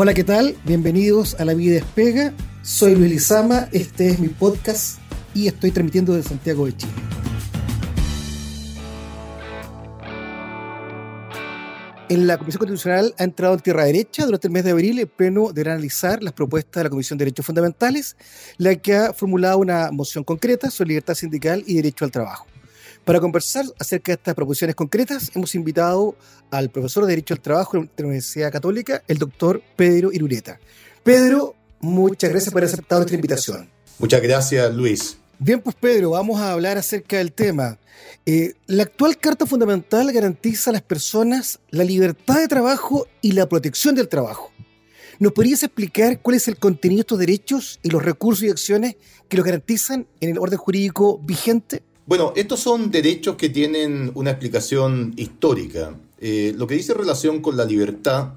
Hola, ¿qué tal? Bienvenidos a La Vida Despega. Soy Luis Lizama, este es mi podcast y estoy transmitiendo desde Santiago de Chile. En la Comisión Constitucional ha entrado en tierra derecha durante el mes de abril el Pleno deberá analizar las propuestas de la Comisión de Derechos Fundamentales, la que ha formulado una moción concreta sobre libertad sindical y derecho al trabajo. Para conversar acerca de estas proposiciones concretas, hemos invitado al profesor de Derecho al Trabajo de la Universidad Católica, el doctor Pedro Irureta. Pedro, muchas gracias por haber aceptado nuestra invitación. Muchas gracias, Luis. Bien, pues Pedro, vamos a hablar acerca del tema. Eh, la actual Carta Fundamental garantiza a las personas la libertad de trabajo y la protección del trabajo. ¿Nos podrías explicar cuál es el contenido de estos derechos y los recursos y acciones que los garantizan en el orden jurídico vigente? Bueno, estos son derechos que tienen una explicación histórica. Eh, lo que dice relación con la libertad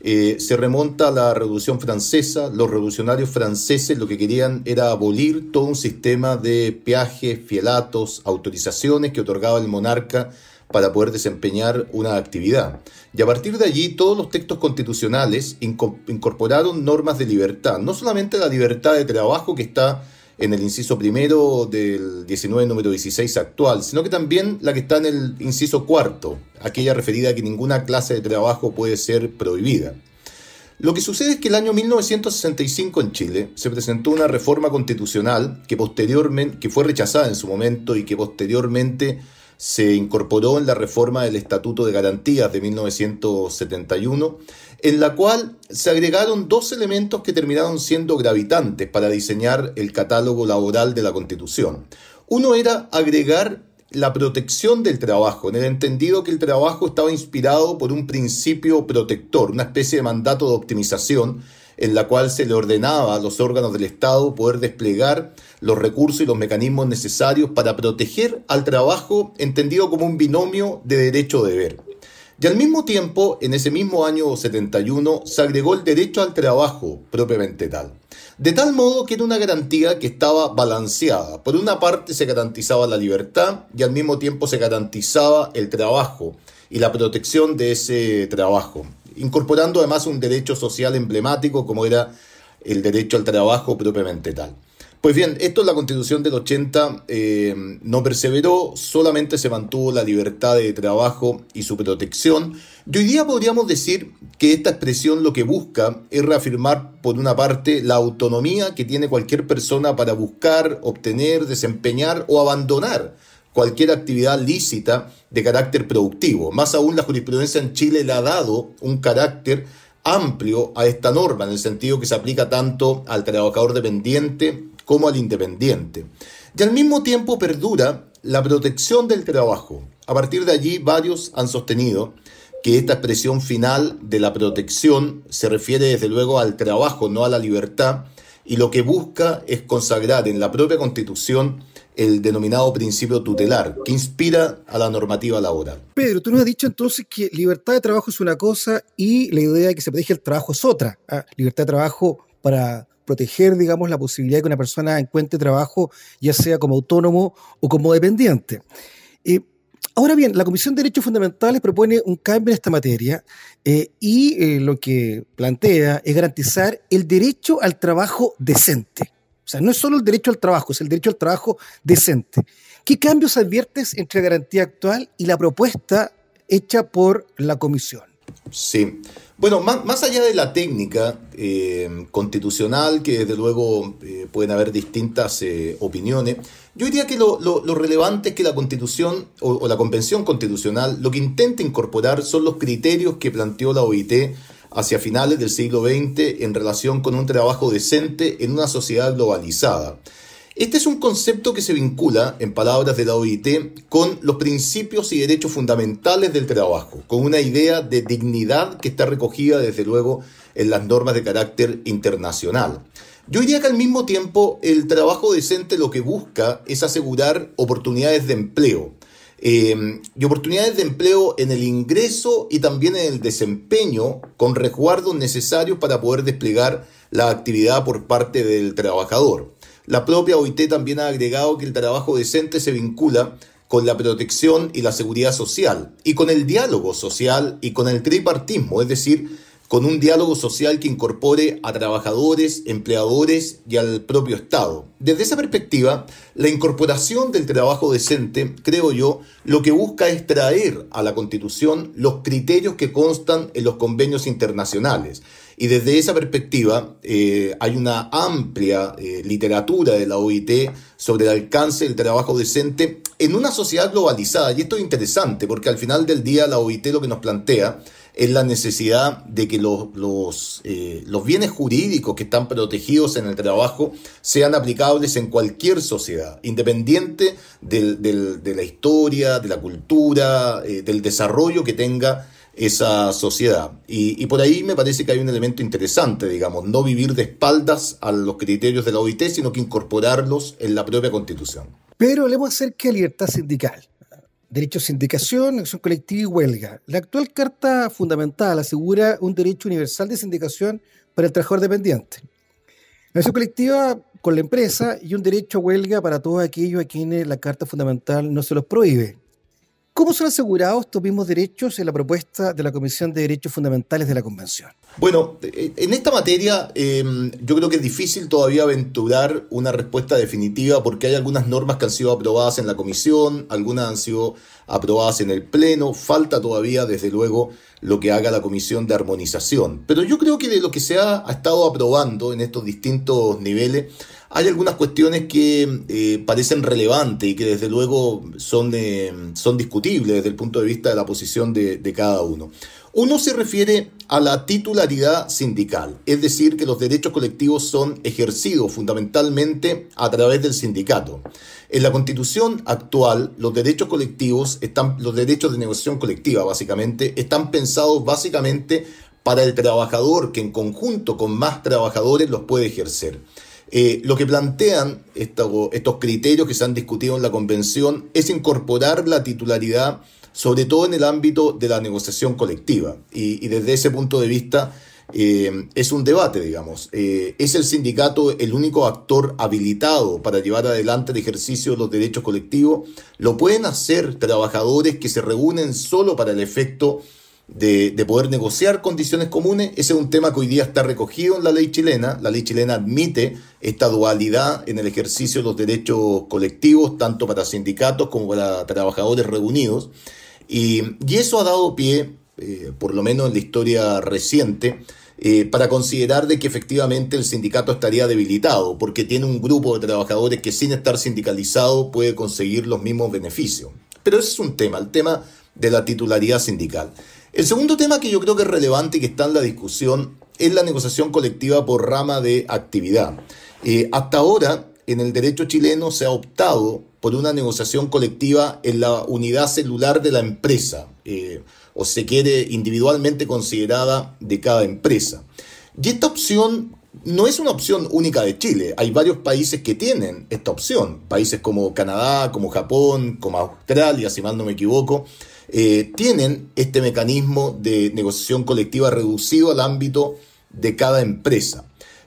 eh, se remonta a la Revolución Francesa. Los revolucionarios franceses lo que querían era abolir todo un sistema de peajes, fielatos, autorizaciones que otorgaba el monarca para poder desempeñar una actividad. Y a partir de allí todos los textos constitucionales incorporaron normas de libertad, no solamente la libertad de trabajo que está en el inciso primero del 19 número 16 actual, sino que también la que está en el inciso cuarto, aquella referida a que ninguna clase de trabajo puede ser prohibida. Lo que sucede es que el año 1965 en Chile se presentó una reforma constitucional que posteriormente que fue rechazada en su momento y que posteriormente se incorporó en la reforma del Estatuto de Garantías de 1971, en la cual se agregaron dos elementos que terminaron siendo gravitantes para diseñar el catálogo laboral de la Constitución. Uno era agregar la protección del trabajo, en el entendido que el trabajo estaba inspirado por un principio protector, una especie de mandato de optimización en la cual se le ordenaba a los órganos del Estado poder desplegar los recursos y los mecanismos necesarios para proteger al trabajo entendido como un binomio de derecho-deber. Y al mismo tiempo, en ese mismo año 71, se agregó el derecho al trabajo propiamente tal. De tal modo que era una garantía que estaba balanceada. Por una parte se garantizaba la libertad y al mismo tiempo se garantizaba el trabajo y la protección de ese trabajo incorporando además un derecho social emblemático como era el derecho al trabajo propiamente tal. Pues bien, esto en la constitución del 80 eh, no perseveró, solamente se mantuvo la libertad de trabajo y su protección. Y hoy día podríamos decir que esta expresión lo que busca es reafirmar, por una parte, la autonomía que tiene cualquier persona para buscar, obtener, desempeñar o abandonar cualquier actividad lícita de carácter productivo. Más aún la jurisprudencia en Chile le ha dado un carácter amplio a esta norma, en el sentido que se aplica tanto al trabajador dependiente como al independiente. Y al mismo tiempo perdura la protección del trabajo. A partir de allí, varios han sostenido que esta expresión final de la protección se refiere desde luego al trabajo, no a la libertad, y lo que busca es consagrar en la propia Constitución el denominado principio tutelar, que inspira a la normativa laboral. Pedro, tú nos has dicho entonces que libertad de trabajo es una cosa y la idea de que se protege el trabajo es otra. ¿ah? Libertad de trabajo para proteger, digamos, la posibilidad de que una persona encuentre trabajo, ya sea como autónomo o como dependiente. Eh, ahora bien, la Comisión de Derechos Fundamentales propone un cambio en esta materia eh, y eh, lo que plantea es garantizar el derecho al trabajo decente. O sea, no es solo el derecho al trabajo, es el derecho al trabajo decente. ¿Qué cambios adviertes entre la garantía actual y la propuesta hecha por la comisión? Sí. Bueno, más, allá de la técnica eh, constitucional, que desde luego eh, pueden haber distintas eh, opiniones, yo diría que lo, relevante es que la constitución o, o la convención constitucional lo que intenta incorporar son los criterios que planteó la OIT hacia finales del siglo XX en relación con un trabajo decente en una sociedad globalizada. Este es un concepto que se vincula, en palabras de la OIT, con los principios y derechos fundamentales del trabajo, con una idea de dignidad que está recogida desde luego en las normas de carácter internacional. Yo diría que al mismo tiempo el trabajo decente lo que busca es asegurar oportunidades de empleo, eh, y oportunidades de empleo en el ingreso y también en el desempeño con resguardos necesarios para poder desplegar la actividad por parte del trabajador. La propia OIT también ha agregado que el trabajo decente se vincula con la protección y la seguridad social y con el diálogo social y con el tripartismo, es decir, con un diálogo social que incorpore a trabajadores, empleadores y al propio Estado. Desde esa perspectiva, la incorporación del trabajo decente, creo yo, lo que busca es traer a la Constitución los criterios que constan en los convenios internacionales. Y desde esa perspectiva eh, hay una amplia eh, literatura de la OIT sobre el alcance del trabajo decente en una sociedad globalizada. Y esto es interesante porque al final del día la OIT lo que nos plantea es la necesidad de que los, los, eh, los, bienes jurídicos que están protegidos en el trabajo sean aplicables en cualquier sociedad, independiente del, de la historia, de la cultura, del desarrollo que tenga esa sociedad. Y, y, por ahí me parece que hay un elemento interesante, digamos, no vivir de espaldas a los criterios de la OIT, sino que incorporarlos en la propia constitución. Pero hablemos acerca de libertad sindical derecho a sindicación, acción colectiva y huelga. La actual Carta Fundamental asegura un derecho universal de sindicación para el trabajador dependiente. La acción colectiva con la empresa y un derecho a huelga para todos aquellos a quienes la Carta Fundamental no se los prohíbe. ¿Cómo son asegurados estos mismos derechos en la propuesta de la Comisión de Derechos Fundamentales de la Convención? Bueno, eh, en esta materia em, yo creo que es difícil todavía aventurar una respuesta definitiva porque hay algunas normas que han sido aprobadas en la Comisión, algunas han sido aprobadas en el Pleno, falta todavía desde luego lo que haga la Comisión de Armonización. Pero yo creo que de lo que se ha, ha estado aprobando en estos distintos niveles, hay algunas cuestiones que eh, parecen relevantes y que desde luego son, son discutibles desde el punto de vista de la posición de, de cada uno. Uno se refiere a la titularidad sindical, es decir, que los derechos colectivos son ejercidos fundamentalmente a través del sindicato. En la constitución actual, los derechos colectivos están, los derechos de negociación colectiva básicamente, están pensados básicamente para el trabajador que en conjunto con más trabajadores los puede ejercer. Eh, lo que plantean estos criterios que se han discutido en la convención es incorporar la titularidad, sobre todo en el ámbito de la negociación colectiva. Y, desde ese punto de vista eh, es un debate, digamos. Eh, ¿Es el sindicato el único actor habilitado para llevar adelante el ejercicio de los derechos colectivos? ¿Lo pueden hacer trabajadores que se reúnen solo para el efecto poder negociar condiciones comunes. Ese es un tema que hoy día está recogido en la ley chilena. La ley chilena admite esta dualidad en el ejercicio de los derechos colectivos, tanto para sindicatos como para trabajadores reunidos. Y, eso ha dado pie, eh, por lo menos en la historia reciente, eh, para considerar de que efectivamente el sindicato estaría debilitado, porque tiene un grupo de trabajadores que sin estar sindicalizado puede conseguir los mismos beneficios. Pero ese es un tema, el tema de la titularidad sindical. El segundo tema que yo creo que es relevante y que está en la discusión es la negociación colectiva por rama de actividad. Eh, hasta ahora, en el derecho chileno se ha optado por una negociación colectiva en la unidad celular de la empresa, eh, o se quiere individualmente considerada de cada empresa. Y esta opción no es una opción única de Chile. Hay varios países que tienen esta opción. Países como Canadá, como Japón, como Australia, si mal no me equivoco. Eh, tienen este mecanismo de negociación colectiva reducido al ámbito de cada empresa.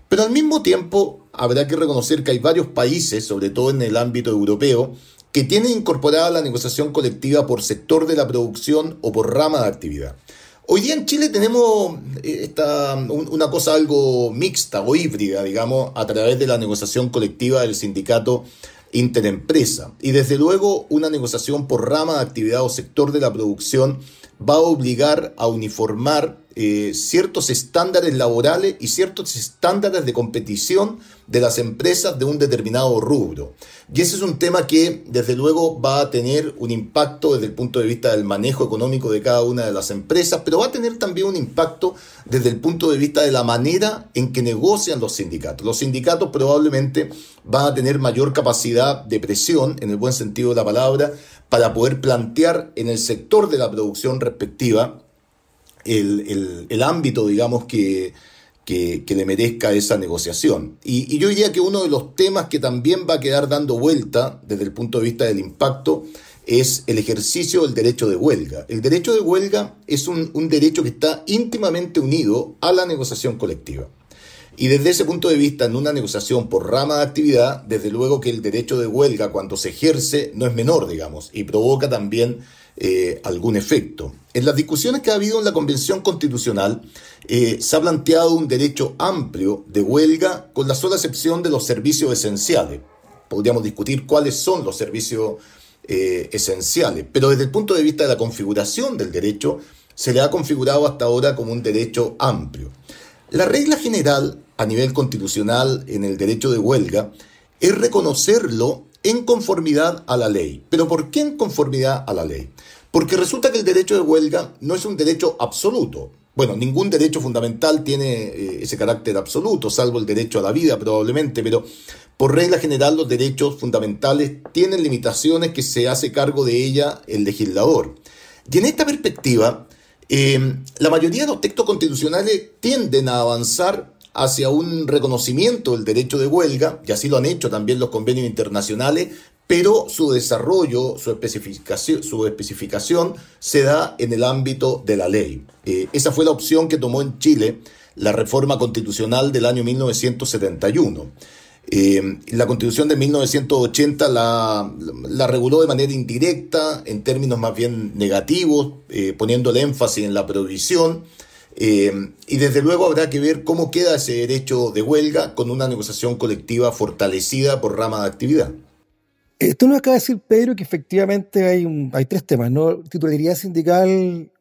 Pero al mismo tiempo habrá que reconocer que hay varios países, sobre todo en el ámbito europeo, que tienen incorporada la negociación colectiva por sector de la producción o por rama de actividad. Hoy día en Chile tenemos eh, esta, una cosa algo mixta o híbrida, digamos, a través de la negociación colectiva del sindicato interempresa. Y desde luego una negociación por rama de actividad o sector de la producción va a obligar a uniformar eh, ciertos estándares laborales y ciertos estándares de competición de las empresas de un determinado rubro. Y ese es un tema que desde luego va a tener un impacto desde el punto de vista del manejo económico de cada una de las empresas, pero va a tener también un impacto desde el punto de vista de la manera en que negocian los sindicatos. Los sindicatos probablemente van a tener mayor capacidad de presión, en el buen sentido de la palabra, para poder plantear en el sector de la producción respectiva el, ámbito, digamos, que, que, le merezca esa negociación. Y, yo diría que uno de los temas que también va a quedar dando vuelta desde el punto de vista del impacto es el ejercicio del derecho de huelga. El derecho de huelga es un, un derecho que está íntimamente unido a la negociación colectiva. Y desde ese punto de vista, en una negociación por rama de actividad, desde luego que el derecho de huelga cuando se ejerce no es menor, digamos, y provoca también eh, algún efecto. En las discusiones que ha habido en la Convención Constitucional, eh, se ha planteado un derecho amplio de huelga con la sola excepción de los servicios esenciales. Podríamos discutir cuáles son los servicios eh, esenciales, pero desde el punto de vista de la configuración del derecho, se le ha configurado hasta ahora como un derecho amplio. La regla general a nivel constitucional en el derecho de huelga es reconocerlo en conformidad a la ley. ¿Pero por qué en conformidad a la ley? Porque resulta que el derecho de huelga no es un derecho absoluto. Bueno, ningún derecho fundamental tiene eh, ese carácter absoluto, salvo el derecho a la vida probablemente, pero por regla general los derechos fundamentales tienen limitaciones que se hace cargo de ella el legislador. Y en esta perspectiva, eh, la mayoría de los textos constitucionales tienden a avanzar hacia un reconocimiento del derecho de huelga, y así lo han hecho también los convenios internacionales, pero su desarrollo, su especificación, su especificación se da en el ámbito de la ley. Eh, esa fue la opción que tomó en Chile la reforma constitucional del año 1971. Eh, la constitución de 1980 la, la, reguló de manera indirecta, en términos más bien negativos, eh, poniendo el énfasis en la prohibición. Eh, y desde luego habrá que ver cómo queda ese derecho de huelga con una negociación colectiva fortalecida por rama de actividad. Esto nos acaba de decir, Pedro, que efectivamente hay, un, tres temas. Titularidad sindical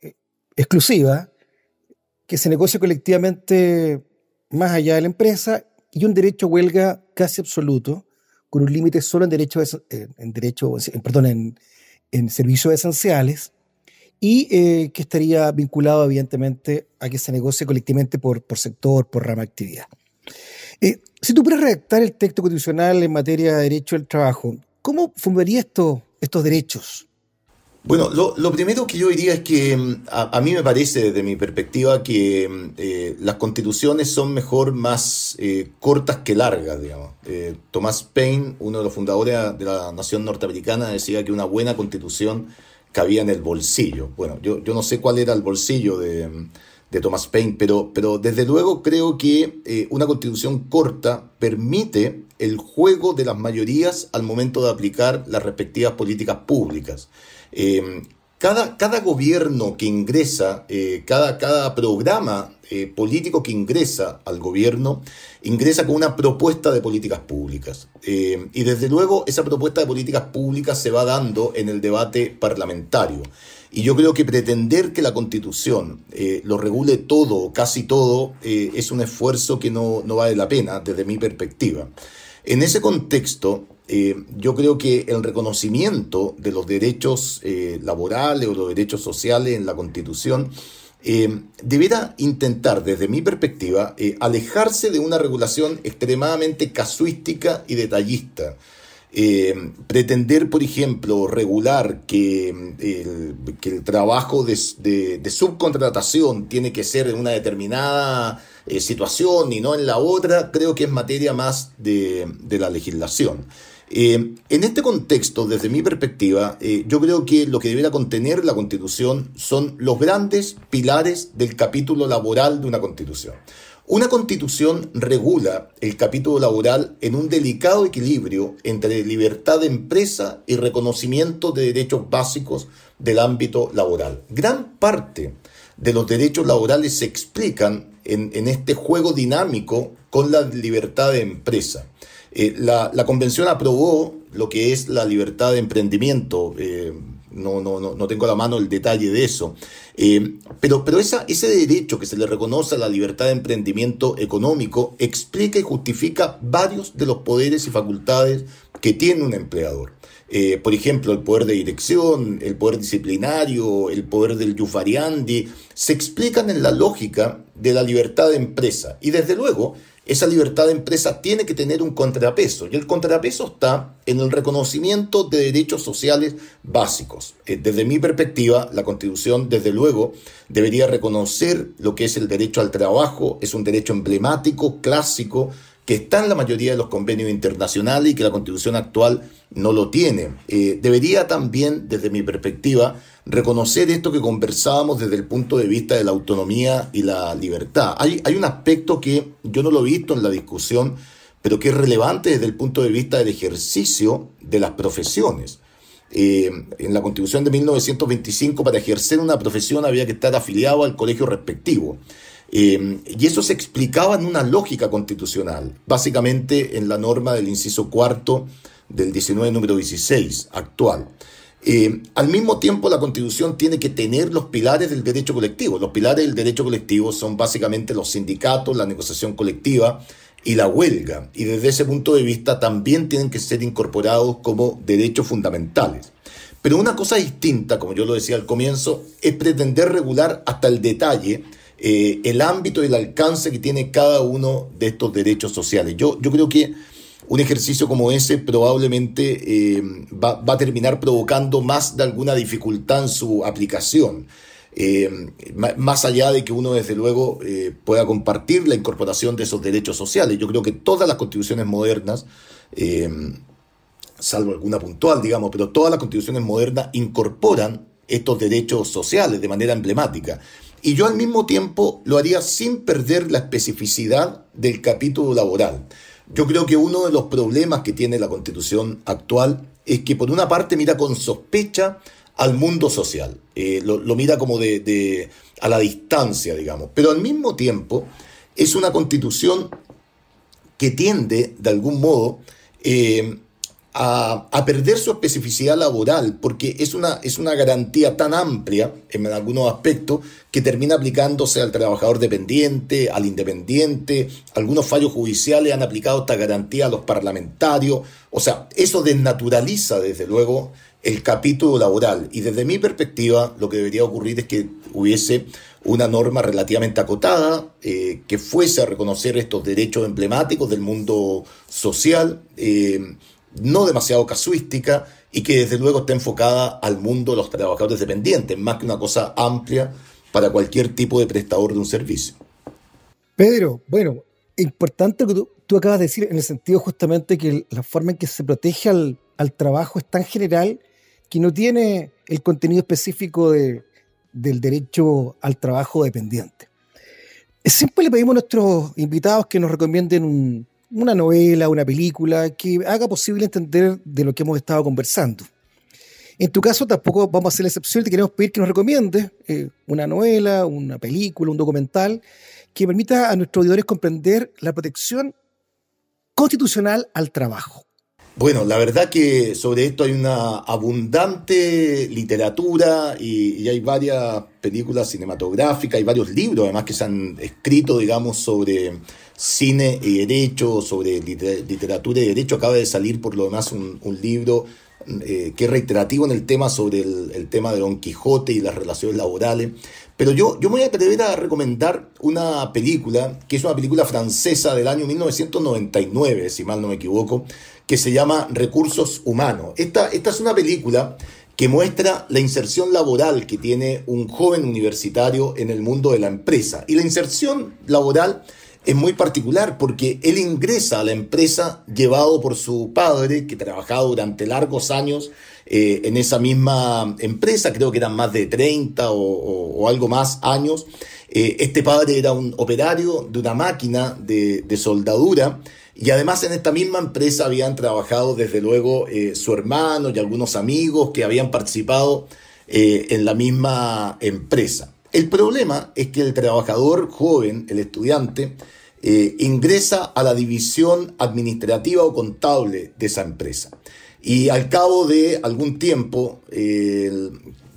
eh, exclusiva, que se negocia colectivamente más allá de la empresa, y un derecho a huelga casi absoluto, con un límite solo en derechos, en, derecho, perdón, en servicios esenciales, y eh, que estaría vinculado evidentemente a que se negocie colectivamente por, sector, por rama de actividad. Eh, si tú pudieras redactar el texto constitucional en materia de derecho al trabajo, ¿cómo fundaría esto, estos derechos? Bueno, lo, primero que yo diría es que mm, a, mí me parece, desde mi perspectiva, que mm, eh, las constituciones son mejor más cortas que largas, digamos. Tomás Paine, uno de los fundadores de la nación norteamericana, decía que una buena constitución cabía en el bolsillo. Bueno, yo, yo no sé cuál era el bolsillo de, de Thomas Paine, pero, pero desde luego creo que eh, una constitución corta permite el juego de las mayorías al momento de aplicar las respectivas políticas públicas. Eh, cada, cada, gobierno que ingresa, eh, cada, cada programa político que ingresa al gobierno, ingresa con una propuesta de políticas públicas. Eh, y desde luego esa propuesta de políticas públicas se va dando en el debate parlamentario. Y yo creo que pretender que la constitución eh, lo regule todo, casi todo, eh, es un esfuerzo que no, no, vale la pena desde mi perspectiva. En ese contexto, yo creo que el reconocimiento de los derechos laborales o los derechos sociales en la constitución eh, deberá intentar, desde mi perspectiva, eh, alejarse de una regulación extremadamente casuística y detallista. Eh, pretender, por ejemplo, regular que, el, trabajo de, subcontratación tiene que ser en una determinada situación y no en la otra, creo que es materia más de la legislación. Eh, en este contexto, desde mi perspectiva, eh, yo creo que lo que debería contener la Constitución son los grandes pilares del capítulo laboral de una Constitución. Una Constitución regula el capítulo laboral en un delicado equilibrio entre libertad de empresa y reconocimiento de derechos básicos del ámbito laboral. Gran parte de los derechos laborales se explican en este juego dinámico con la libertad de empresa. Eh, la, convención aprobó lo que es la libertad de emprendimiento. Eh, no, no, no, tengo a la mano el detalle de eso. Eh, pero pero esa, ese derecho que se le reconoce a la libertad de emprendimiento económico explica y justifica varios de los poderes y facultades que tiene un empleador. por ejemplo, el poder de dirección, el poder disciplinario, el poder del yufariandi, se explican en la lógica de la libertad de empresa. Y desde luego, esa libertad de empresa tiene que tener un contrapeso y el contrapeso está en el reconocimiento de derechos sociales básicos. Eh, desde mi perspectiva, la Constitución, desde luego, debería reconocer lo que es el derecho al trabajo, es un derecho emblemático, clásico, que está en la mayoría de los convenios internacionales y que la constitución actual no lo tiene. Eh, debería también, desde mi perspectiva, reconocer esto que conversábamos desde el punto de vista de la autonomía y la libertad. Hay, hay un aspecto que yo no lo he visto en la discusión, pero que es relevante desde el punto de vista del ejercicio de las profesiones. Eh, en la Constitución de 1925, para ejercer una profesión había que estar afiliado al colegio respectivo. Eh, y eso se explicaba en una lógica constitucional, básicamente en la norma del inciso cuarto del 19 número 16 actual. Eh, al mismo tiempo, la Constitución tiene que tener los pilares del derecho colectivo. Los pilares del derecho colectivo son básicamente los sindicatos, la negociación colectiva y la huelga. Y desde ese punto de vista también tienen que ser incorporados como derechos fundamentales. Pero una cosa distinta, como yo lo decía al comienzo, es pretender regular hasta el detalle eh, el ámbito y el alcance que tiene cada uno de estos derechos sociales. Yo, yo creo que un ejercicio como ese probablemente eh, va, a terminar provocando más de alguna dificultad en su aplicación. Eh, más allá de que uno desde luego pueda compartir la incorporación de esos derechos sociales. Yo creo que todas las constituciones modernas, salvo alguna puntual, digamos, pero todas las constituciones modernas incorporan estos derechos sociales de manera emblemática. Y yo al mismo tiempo lo haría sin perder la especificidad del capítulo laboral. Yo creo que uno de los problemas que tiene la constitución actual es que por una parte mira con sospecha al mundo social, eh, lo, mira como de, a la distancia, digamos, pero al mismo tiempo es una constitución que tiende, de algún modo, eh, a, perder su especificidad laboral, porque es una, es una garantía tan amplia en algunos aspectos que termina aplicándose al trabajador dependiente, al independiente. Algunos fallos judiciales han aplicado esta garantía a los parlamentarios. O sea, eso desnaturaliza, desde luego, el capítulo laboral. Y desde mi perspectiva, lo que debería ocurrir es que hubiese una norma relativamente acotada, eh, que fuese a reconocer estos derechos emblemáticos del mundo social. Eh, no demasiado casuística y que desde luego está enfocada al mundo de los trabajadores dependientes, más que una cosa amplia para cualquier tipo de prestador de un servicio. Pedro, bueno, importante lo que tú, acabas de decir en el sentido justamente que la forma en que se protege al, trabajo es tan general que no tiene el contenido específico del derecho al trabajo dependiente. Siempre le pedimos a nuestros invitados que nos recomienden un, una novela, una película que haga posible entender de lo que hemos estado conversando. En tu caso tampoco vamos a hacer la excepción, te queremos pedir que nos recomiendes eh, una novela, una película, un documental que permita a nuestros auditores comprender la protección constitucional al trabajo. Bueno, la verdad que sobre esto hay una abundante literatura y, hay varias películas cinematográficas, hay varios libros además que se han escrito, digamos, sobre cine y derecho, sobre literatura y derecho. Acaba de salir por lo demás un, libro eh, que reiterativo en el tema sobre el, tema de Don Quijote y las relaciones laborales. Pero yo, yo me voy a atrever a recomendar una película, que es una película francesa del año 1999, si mal no me equivoco, que se llama Recursos Humanos. Esta, esta es una película que muestra la inserción laboral que tiene un joven universitario en el mundo de la empresa. Y la inserción laboral es muy particular porque él ingresa a la empresa llevado por su padre, que trabajaba durante largos años eh, en esa misma empresa, creo que eran más de 30 o, algo más años. Eh, este padre era un operario de una máquina de, soldadura y además en esta misma empresa habían trabajado desde luego eh, su hermano y algunos amigos que habían participado en la misma empresa. El problema es que el trabajador joven, el estudiante, eh, ingresa a la división administrativa o contable de esa empresa. Y al cabo de algún tiempo eh,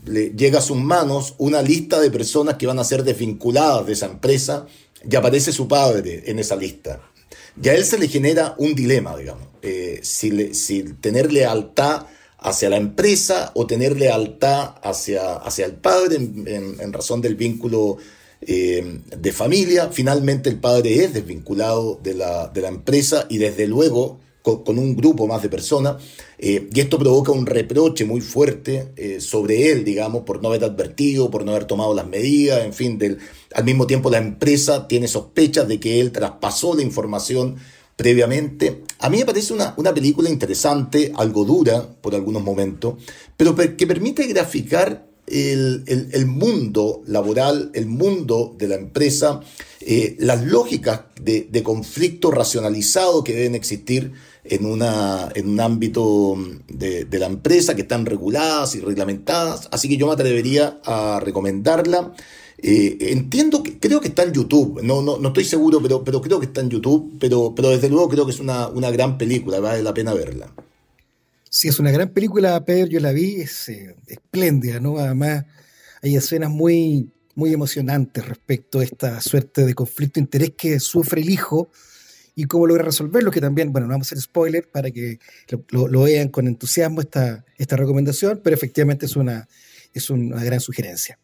le llega a sus manos una lista de personas que van a ser desvinculadas de esa empresa y aparece su padre en esa lista. Y a él se le genera un dilema, digamos, eh, si, si, tener lealtad hacia la empresa o tener lealtad hacia, hacia el padre en razón del vínculo eh, de familia. Finalmente el padre es desvinculado de la, de la empresa y desde luego con, un grupo más de personas. Eh, y esto provoca un reproche muy fuerte eh, sobre él, digamos, por no haber advertido, por no haber tomado las medidas, en fin, del, al mismo tiempo la empresa tiene sospechas de que él traspasó la información previamente. A mí me parece una, una película interesante, algo dura por algunos momentos, pero que permite graficar el, mundo laboral, el mundo de la empresa, eh, las lógicas de, de, conflicto racionalizado que deben existir en, una, en un ámbito de, de, la empresa que están reguladas y reglamentadas. Así que yo me atrevería a recomendarla. Eh, entiendo que creo que está en YouTube, no, no, no estoy seguro, pero, pero creo que está en YouTube, pero, pero desde luego creo que es una, una gran película, vale la pena verla. Sí, es una gran película, Pedro, yo la vi, es eh, espléndida, ¿no? Además, hay escenas muy, muy emocionantes respecto a esta suerte de conflicto de interés que sufre el hijo y cómo logra resolverlo, que también, bueno, no vamos a hacer spoiler para que lo, vean con entusiasmo esta, esta recomendación, pero efectivamente es una, es una gran sugerencia.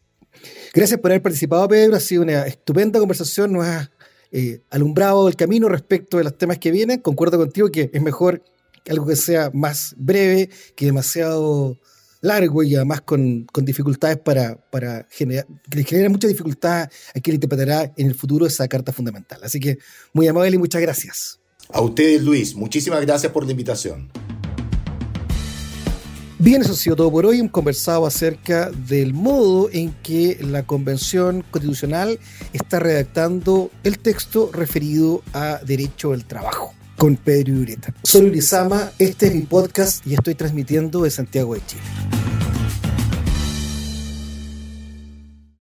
Gracias por haber participado, Pedro, ha sido una estupenda conversación, nos ha eh, alumbrado el camino respecto de los temas que vienen, concuerdo contigo que es mejor algo que sea más breve, que demasiado largo y además con, dificultades para, para generar, que genera mucha dificultad a quien interpretará en el futuro esa carta fundamental. Así que muy amable y muchas gracias. A ustedes, Luis, muchísimas gracias por la invitación. Bien, eso ha sido todo por hoy. Hemos conversado acerca del modo en que la Convención Constitucional está redactando el texto referido a derecho del trabajo con Pedro Ureta. Soy Urizama, este es mi podcast y estoy transmitiendo de Santiago de Chile.